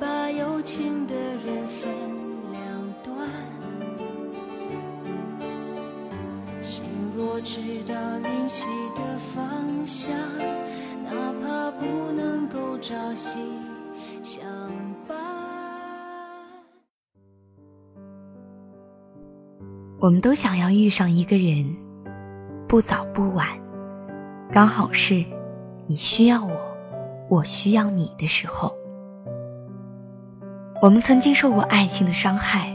把有情的人分两端，心若知道灵犀的方向，哪怕不能够朝夕相伴。我们都想要遇上一个人，不早不晚，刚好是你需要我，我需要你的时候。我们曾经受过爱情的伤害，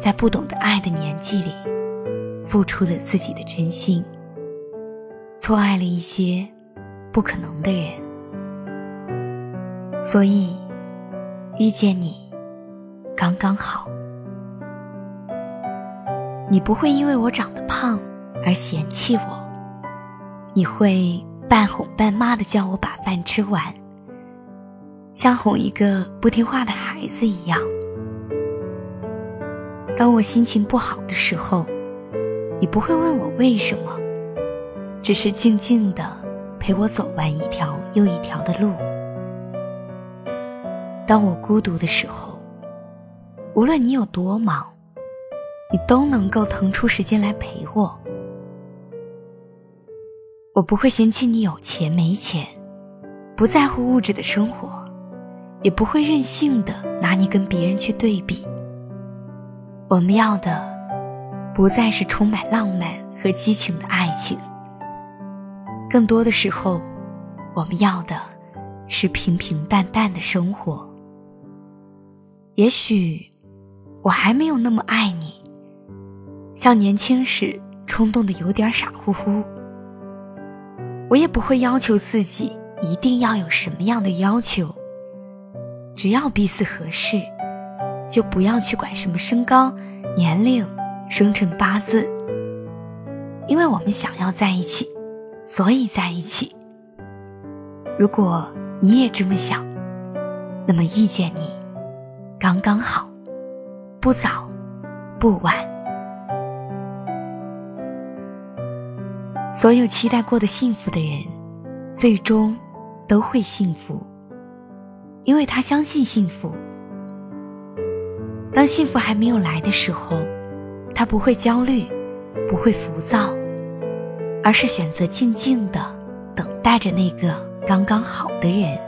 在不懂得爱的年纪里，付出了自己的真心，错爱了一些不可能的人，所以遇见你刚刚好。你不会因为我长得胖而嫌弃我，你会半哄半骂的叫我把饭吃完。像哄一个不听话的孩子一样。当我心情不好的时候，你不会问我为什么，只是静静的陪我走完一条又一条的路。当我孤独的时候，无论你有多忙，你都能够腾出时间来陪我。我不会嫌弃你有钱没钱，不在乎物质的生活。也不会任性的拿你跟别人去对比。我们要的，不再是充满浪漫和激情的爱情，更多的时候，我们要的是平平淡淡的生活。也许，我还没有那么爱你，像年轻时冲动的有点傻乎乎。我也不会要求自己一定要有什么样的要求。只要彼此合适，就不要去管什么身高、年龄、生辰八字，因为我们想要在一起，所以在一起。如果你也这么想，那么遇见你刚刚好，不早不晚。所有期待过的幸福的人，最终都会幸福。因为他相信幸福。当幸福还没有来的时候，他不会焦虑，不会浮躁，而是选择静静的等待着那个刚刚好的人。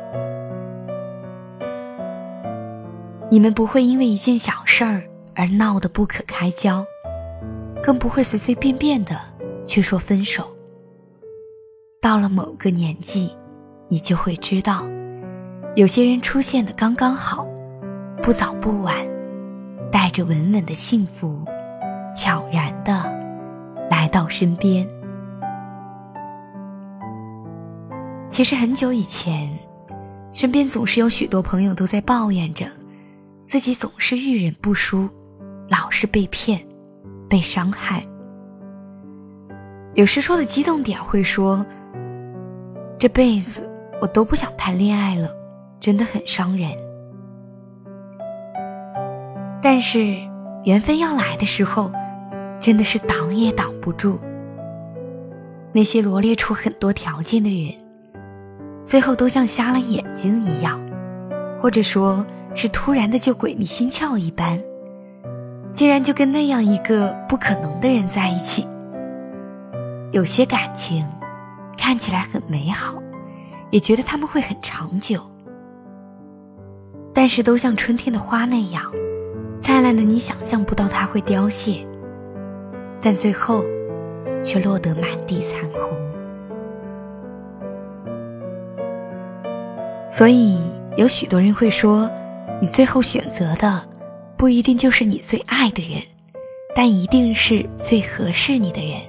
你们不会因为一件小事儿而闹得不可开交，更不会随随便便的去说分手。到了某个年纪，你就会知道。有些人出现的刚刚好，不早不晚，带着稳稳的幸福，悄然的来到身边。其实很久以前，身边总是有许多朋友都在抱怨着，自己总是遇人不淑，老是被骗，被伤害。有时说的激动点会说：“这辈子我都不想谈恋爱了。”真的很伤人，但是缘分要来的时候，真的是挡也挡不住。那些罗列出很多条件的人，最后都像瞎了眼睛一样，或者说是突然的就鬼迷心窍一般，竟然就跟那样一个不可能的人在一起。有些感情看起来很美好，也觉得他们会很长久。但是都像春天的花那样，灿烂的你想象不到它会凋谢，但最后，却落得满地残红。所以有许多人会说，你最后选择的，不一定就是你最爱的人，但一定是最合适你的人。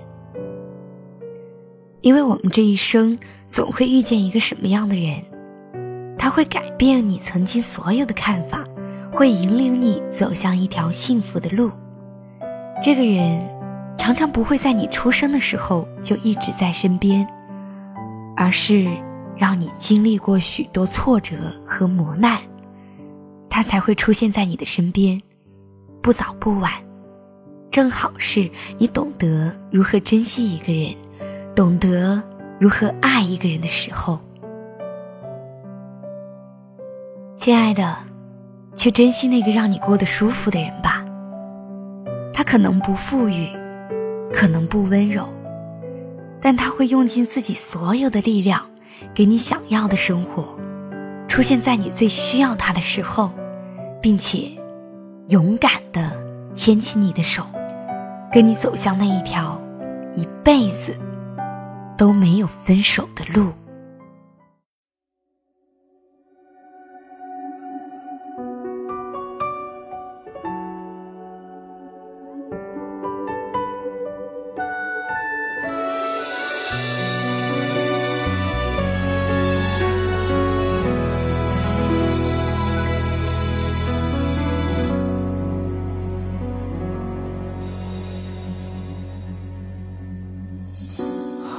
因为我们这一生总会遇见一个什么样的人，他会改变你曾经所有的看法，会引领你走向一条幸福的路。这个人常常不会在你出生的时候就一直在身边，而是让你经历过许多挫折和磨难，他才会出现在你的身边，不早不晚，正好是你懂得如何珍惜一个人。懂得如何爱一个人的时候，亲爱的，去珍惜那个让你过得舒服的人吧。他可能不富裕，可能不温柔，但他会用尽自己所有的力量，给你想要的生活，出现在你最需要他的时候，并且勇敢的牵起你的手，跟你走向那一条一辈子。都没有分手的路。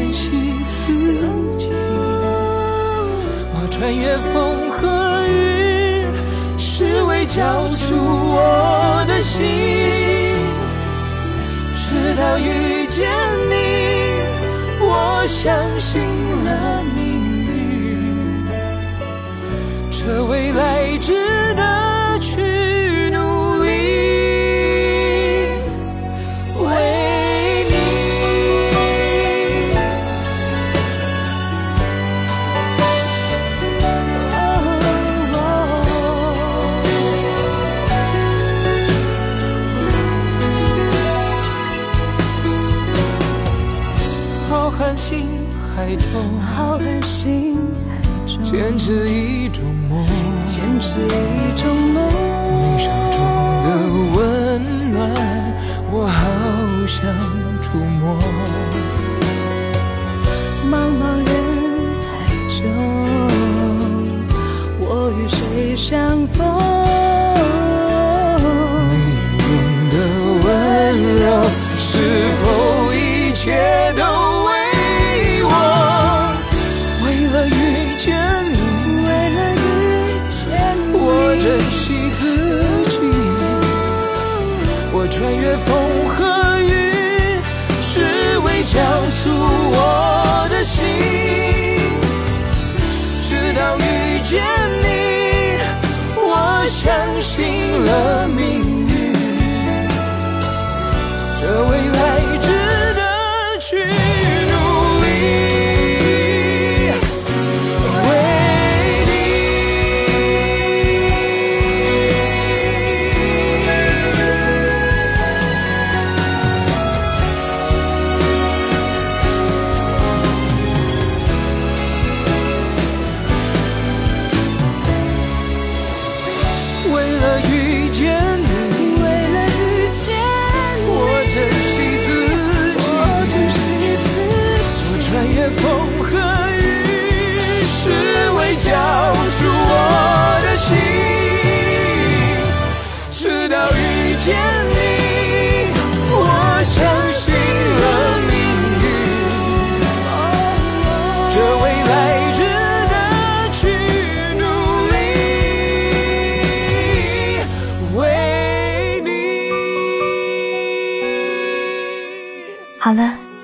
珍惜自己。我？穿越风和雨，是为交出我的心。直到遇见你，我相信了命运。这未来浩瀚星海中，坚持一种梦，坚持一种了命运。这未来